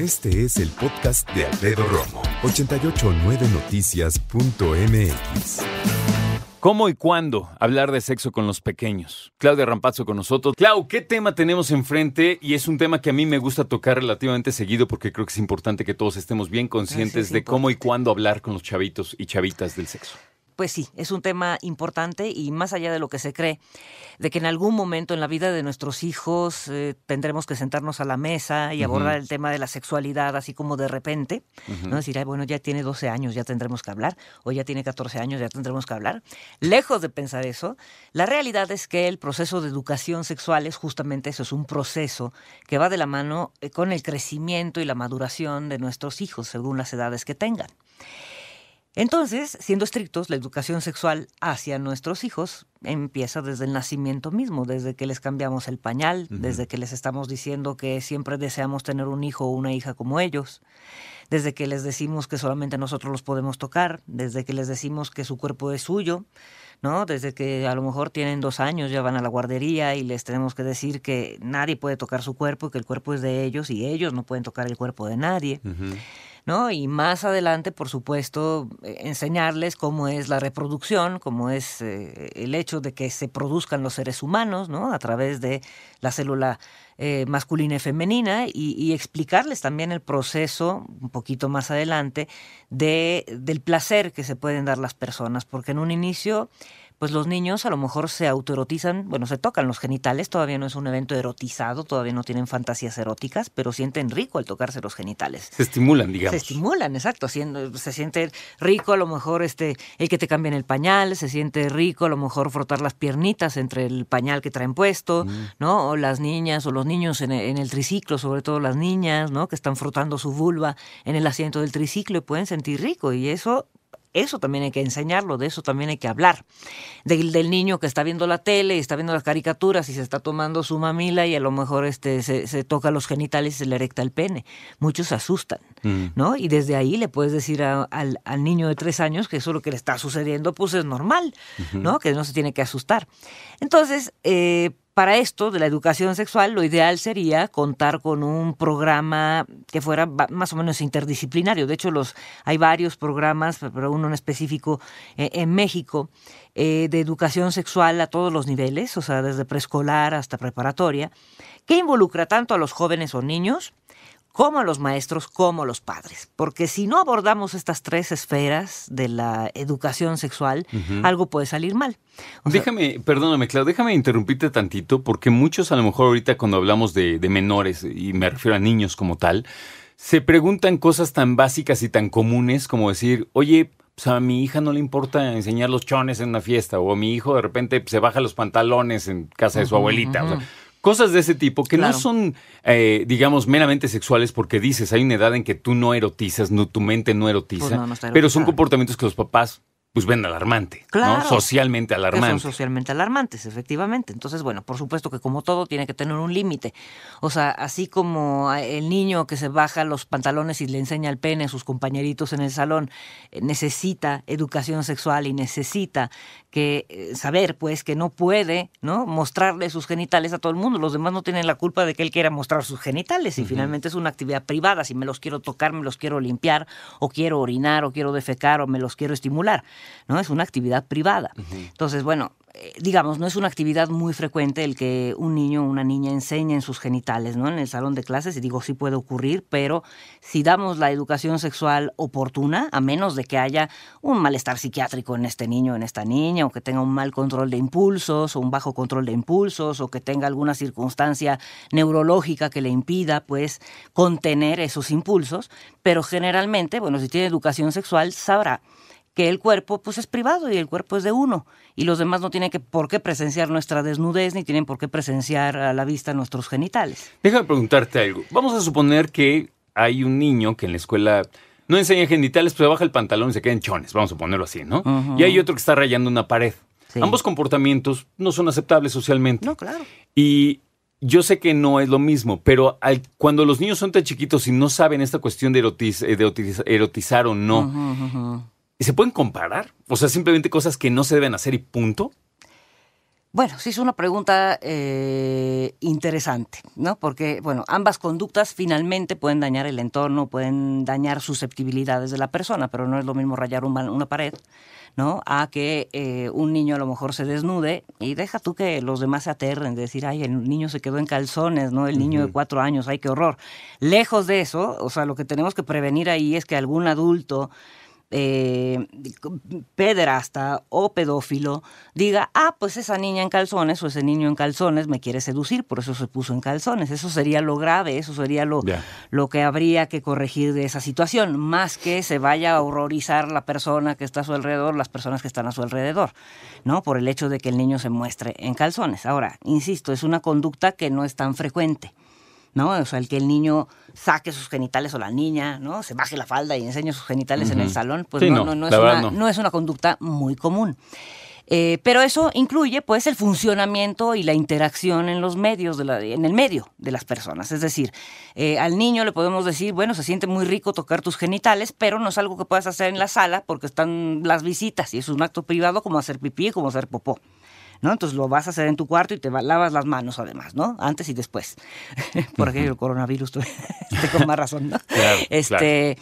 Este es el podcast de Alfredo Romo, 889noticias.mx. ¿Cómo y cuándo hablar de sexo con los pequeños? Claudia Rampazzo con nosotros. Clau, ¿qué tema tenemos enfrente? Y es un tema que a mí me gusta tocar relativamente seguido porque creo que es importante que todos estemos bien conscientes de cómo y cuándo hablar con los chavitos y chavitas del sexo pues sí, es un tema importante y más allá de lo que se cree, de que en algún momento en la vida de nuestros hijos eh, tendremos que sentarnos a la mesa y abordar el tema de la sexualidad así como de repente, ¿no? Decir, bueno, ya tiene 12 años, ya tendremos que hablar, o ya tiene 14 años, ya tendremos que hablar. Lejos de pensar eso, la realidad es que el proceso de educación sexual es justamente eso, es un proceso que va de la mano eh, con el crecimiento y la maduración de nuestros hijos según las edades que tengan. Entonces, siendo estrictos, la educación sexual hacia nuestros hijos empieza desde el nacimiento mismo, desde que les cambiamos el pañal, desde que les estamos diciendo que siempre deseamos tener un hijo o una hija como ellos, desde que les decimos que solamente nosotros los podemos tocar, desde que les decimos que su cuerpo es suyo, ¿no? Desde que a lo mejor tienen dos años, ya van a la guardería y les tenemos que decir que nadie puede tocar su cuerpo, que el cuerpo es de ellos y ellos no pueden tocar el cuerpo de nadie. Y más adelante, por supuesto, eh, enseñarles cómo es la reproducción, cómo es eh, el hecho de que se produzcan los seres humanos, ¿no? A través de la célula eh, masculina y femenina y, explicarles también el proceso, un poquito más adelante, de, del placer que se pueden dar las personas, porque en un inicio pues los niños a lo mejor se autoerotizan, bueno, se tocan los genitales, todavía no es un evento erotizado, todavía no tienen fantasías eróticas, pero sienten rico al tocarse los genitales. Se estimulan, digamos. Se estimulan, exacto, se siente rico a lo mejor este el que te cambien el pañal, se siente rico a lo mejor frotar las piernitas entre el pañal que traen puesto, mm. ¿no? O las niñas o los niños en el, en el, triciclo, sobre todo las niñas, ¿no? Que están frotando su vulva en el asiento del triciclo y pueden sentir rico y eso eso también hay que enseñarlo, de eso también hay que hablar. Del, del, niño que está viendo la tele y está viendo las caricaturas y se está tomando su mamila y a lo mejor este, se, toca los genitales y se le erecta el pene. Muchos se asustan, mm. ¿no? Y desde ahí le puedes decir al, al, niño de tres años que eso lo que le está sucediendo pues es normal, ¿no? Que no se tiene que asustar. Entonces, eh, para esto de la educación sexual, lo ideal sería contar con un programa que fuera más o menos interdisciplinario. De hecho, hay varios programas, pero uno en específico eh, en México, eh, de educación sexual a todos los niveles, o sea, desde preescolar hasta preparatoria, que involucra tanto a los jóvenes o niños como los maestros, como los padres. Porque si no abordamos estas tres esferas de la educación sexual, algo puede salir mal. déjame, perdóname, Claudio, déjame interrumpirte tantito, porque muchos a lo mejor ahorita cuando hablamos de, menores, y me refiero a niños como tal, se preguntan cosas tan básicas y tan comunes como decir, oye, pues a mi hija no le importa enseñar los chones en una fiesta, o a mi hijo de repente se baja los pantalones en casa de su abuelita. O sea, Cosas de ese tipo que no son, eh, digamos, meramente sexuales porque dices, hay una edad en que tú no erotizas, no, tu mente no erotiza, pues pero son comportamientos que los papás pues ven alarmante, ¿no? Socialmente alarmante. son socialmente alarmantes, efectivamente. Entonces, bueno, por supuesto que como todo tiene que tener un límite. O sea, así como el niño que se baja los pantalones y le enseña el pene a sus compañeritos en el salón, eh, necesita educación sexual y necesita que eh, saber, pues, que no puede, ¿no? Mostrarle sus genitales a todo el mundo. Los demás no tienen la culpa de que él quiera mostrar sus genitales y finalmente es una actividad privada. Si me los quiero tocar, me los quiero limpiar, o quiero orinar, o quiero defecar, o me los quiero estimular. ¿No? Es una actividad privada. Entonces, bueno, eh, digamos, no es una actividad muy frecuente el que un niño o una niña enseñen sus genitales, ¿no? En el salón de clases, y digo, sí puede ocurrir, pero si damos la educación sexual oportuna, a menos de que haya un malestar psiquiátrico en este niño o en esta niña, o que tenga un mal control de impulsos, o un bajo control de impulsos, o que tenga alguna circunstancia neurológica que le impida, pues, contener esos impulsos, pero generalmente, bueno, si tiene educación sexual, sabrá que el cuerpo pues es privado y el cuerpo es de uno y los demás no tienen que, por qué presenciar nuestra desnudez ni tienen por qué presenciar a la vista nuestros genitales. Déjame preguntarte algo. Vamos a suponer que hay un niño que en la escuela no enseña genitales, pero baja el pantalón y se queda en chones, vamos a ponerlo así, ¿no? Y hay otro que está rayando una pared. Ambos comportamientos no son aceptables socialmente. No, claro. Y yo sé que no es lo mismo, pero cuando los niños son tan chiquitos y no saben esta cuestión de, de erotizar o no, ¿Y se pueden comparar? O sea, simplemente cosas que no se deben hacer y punto. Bueno, sí es una pregunta eh, interesante, ¿no? Porque, bueno, ambas conductas finalmente pueden dañar el entorno, pueden dañar susceptibilidades de la persona, pero no es lo mismo rayar una pared, ¿no? A que eh, un niño a lo mejor se desnude y deja tú que los demás se aterren, de decir, ay, el niño se quedó en calzones, ¿no? El niño de cuatro años, ay, qué horror. Lejos de eso, o sea, lo que tenemos que prevenir ahí es que algún adulto eh, pederasta o pedófilo diga, ah, pues esa niña en calzones o ese niño en calzones me quiere seducir, por eso se puso en calzones. Eso sería lo grave, eso sería lo, lo que habría que corregir de esa situación, más que se vaya a horrorizar la persona que está a su alrededor, las personas que están a su alrededor, ¿no? Por el hecho de que el niño se muestre en calzones. Ahora, insisto, es una conducta que no es tan frecuente. ¿No? O sea, el que el niño saque sus genitales o la niña, ¿no? Se baje la falda y enseñe sus genitales en el salón, pues no, no, no, es una, no. es una conducta muy común. Eh, pero eso incluye pues el funcionamiento y la interacción en los medios, de la, en el medio de las personas. Es decir, eh, al niño le podemos decir, bueno, se siente muy rico tocar tus genitales, pero no es algo que puedas hacer en la sala porque están las visitas y es un acto privado como hacer pipí, como hacer popó. ¿No? Entonces lo vas a hacer en tu cuarto y te lavas las manos además, ¿no? Antes y después. Por aquello el coronavirus, con más razón, ¿no? este,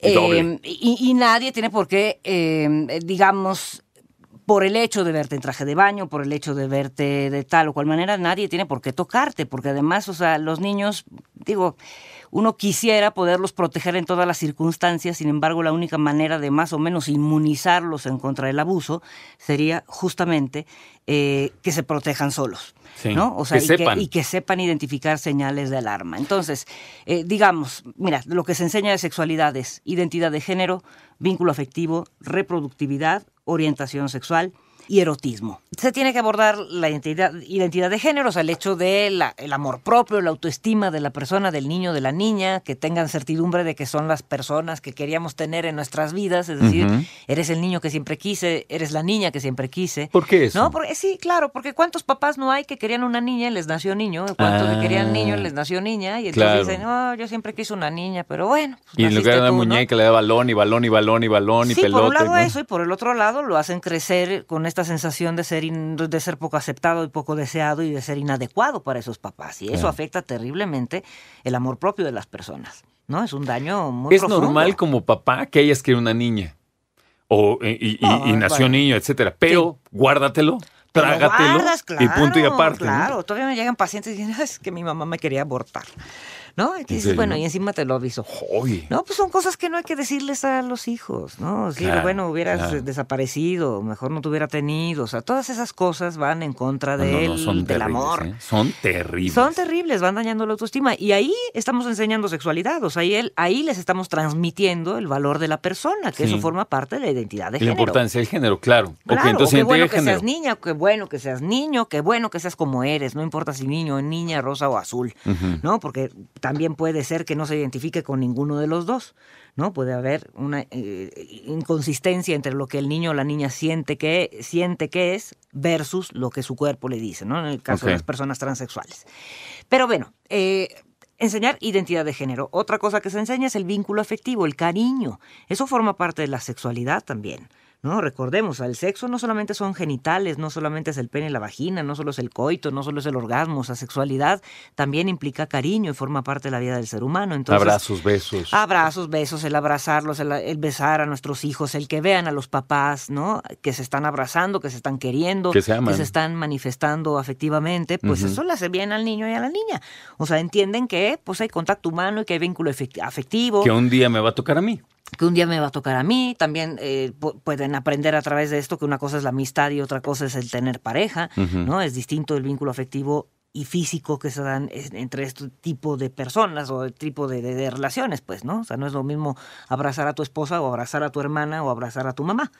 em, y, nadie tiene por qué, em, digamos, por el hecho de verte en traje de baño, por el hecho de verte de tal o cual manera, nadie tiene por qué tocarte, porque además, o sea, los niños, digo, uno quisiera poderlos proteger en todas las circunstancias, sin embargo, la única manera de más o menos inmunizarlos en contra del abuso sería justamente eh, que se protejan solos. ¿no? O sea, y, Que, sepan identificar señales de alarma. Entonces, eh, digamos, mira, lo que se enseña de sexualidad es identidad de género, vínculo afectivo, reproductividad, orientación sexual, y erotismo. Se tiene que abordar la identidad, identidad de género, o sea, el hecho del el amor propio, la autoestima de la persona, del niño, de la niña, que tengan certidumbre de que son las personas que queríamos tener en nuestras vidas, es decir, eres el niño que siempre quise, eres la niña que siempre quise. ¿Por qué eso? No, porque, sí, claro, porque cuántos papás no hay que querían una niña y les nació niño, cuántos que querían niño y les nació niña, y entonces dicen, no, yo siempre quise una niña, pero bueno. Pues y en lugar de una muñeca le da balón y balón y balón y balón y sí, pelota. por un lado eso, y por el otro lado lo hacen crecer con esta sensación de ser de ser poco aceptado y poco deseado y de ser inadecuado para esos papás. Y eso afecta terriblemente el amor propio de las personas. ¿No? Es un daño muy Es normal como papá que hayas querido una niña. O, y, nació niño, etcétera. Pero guárdatelo trágatelo y punto y aparte. Claro, todavía me llegan pacientes y dicen, es que mi mamá me quería abortar. ¿No? Y dices, bueno, y encima te lo aviso. No, pues son cosas que no hay que decirles a los hijos, ¿no? Sí, bueno, hubieras desaparecido, mejor no te hubiera tenido, o sea, todas esas cosas van en contra de él, del amor. ¿eh? Son terribles. Son terribles, van dañando la autoestima. Y ahí estamos enseñando sexualidad, o sea, ahí, ahí les estamos transmitiendo el valor de la persona, que eso forma parte de la identidad de género. La importancia del género, claro. claro entonces, qué bueno que seas niña, qué bueno que seas niño, qué bueno que seas como eres, no importa si niño, niña, rosa o azul, ¿no? Porque también puede ser que no se identifique con ninguno de los dos, ¿no? Puede haber una eh, inconsistencia entre lo que el niño o la niña siente que, siente que es versus lo que su cuerpo le dice, ¿no? En el caso de las personas transexuales. Pero bueno, eh, enseñar identidad de género. Otra cosa que se enseña es el vínculo afectivo, el cariño. Eso forma parte de la sexualidad también. ¿No? Recordemos, el sexo no solamente son genitales, no solamente es el pene y la vagina, no solo es el coito, no solo es el orgasmo, la sexualidad también implica cariño y forma parte de la vida del ser humano. Entonces, abrazos, besos. Abrazos, besos, el abrazarlos, el, besar a nuestros hijos, el que vean a los papás, ¿no? Que se están abrazando, que se están queriendo, que se, están manifestando afectivamente, pues eso le hace bien al niño y a la niña. O sea, entienden que pues hay contacto humano y que hay vínculo afectivo. Que un día me va a tocar a mí que un día me va a tocar a mí, también eh, pueden aprender a través de esto que una cosa es la amistad y otra cosa es el tener pareja, ¿no? Es distinto el vínculo afectivo y físico que se dan entre este tipo de personas o este tipo de, relaciones, pues, ¿no? O sea, no es lo mismo abrazar a tu esposa o abrazar a tu hermana o abrazar a tu mamá.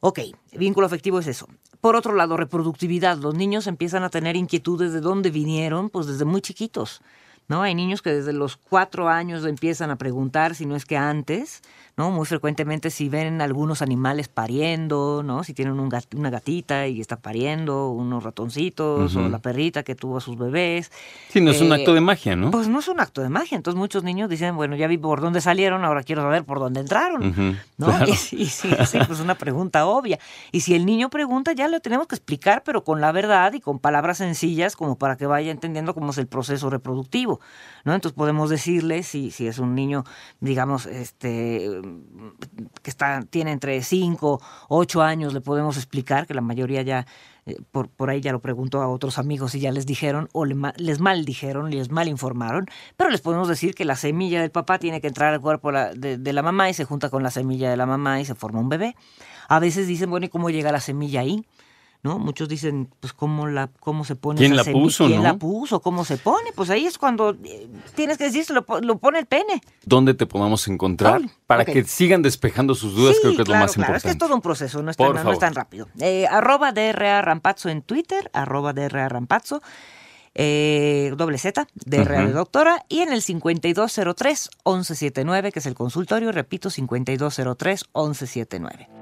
Ok, vínculo afectivo es eso. Por otro lado, reproductividad. Los niños empiezan a tener inquietudes de dónde vinieron, pues desde muy chiquitos. ¿No? Hay niños que desde los cuatro años empiezan a preguntar, si no es que antes, ¿no? Muy frecuentemente si ven algunos animales pariendo, ¿no? Si tienen una gatita y está pariendo, unos ratoncitos, o la perrita que tuvo a sus bebés. Sí, no es un acto de magia, ¿no? Pues no es un acto de magia. Entonces muchos niños dicen, bueno, ya vi por dónde salieron, ahora quiero saber por dónde entraron, ¿no? Y, sí, sí, pues una pregunta obvia. Y si el niño pregunta, ya lo tenemos que explicar, pero con la verdad y con palabras sencillas, como para que vaya entendiendo cómo es el proceso reproductivo, ¿no? Entonces podemos decirle, si, si es un niño, digamos, este que está, tiene entre 5, 8 años, le podemos explicar, que la mayoría ya, eh, por, por ahí ya lo preguntó a otros amigos y ya les dijeron, o les mal dijeron, les mal informaron, pero les podemos decir que la semilla del papá tiene que entrar al cuerpo de, de la mamá y se junta con la semilla de la mamá y se forma un bebé. A veces dicen, bueno, ¿y cómo llega la semilla ahí? ¿No? Muchos dicen, pues, ¿cómo, la, cómo se pone ¿Quién la puso, ¿Quién la puso? ¿Cómo se pone? Pues ahí es cuando eh, tienes que decir, lo, lo pone el pene. ¿Dónde te podamos encontrar? Para que sigan despejando sus dudas, creo que es lo más claro, importante. Es que es todo un proceso, no es, tan, no es tan rápido. Eh, arroba DRA Rampazzo en Twitter, arroba DRA Rampazzo. Eh, doble Z, DRA de doctora, y en el 5203-1179, que es el consultorio, repito, 5203-1179.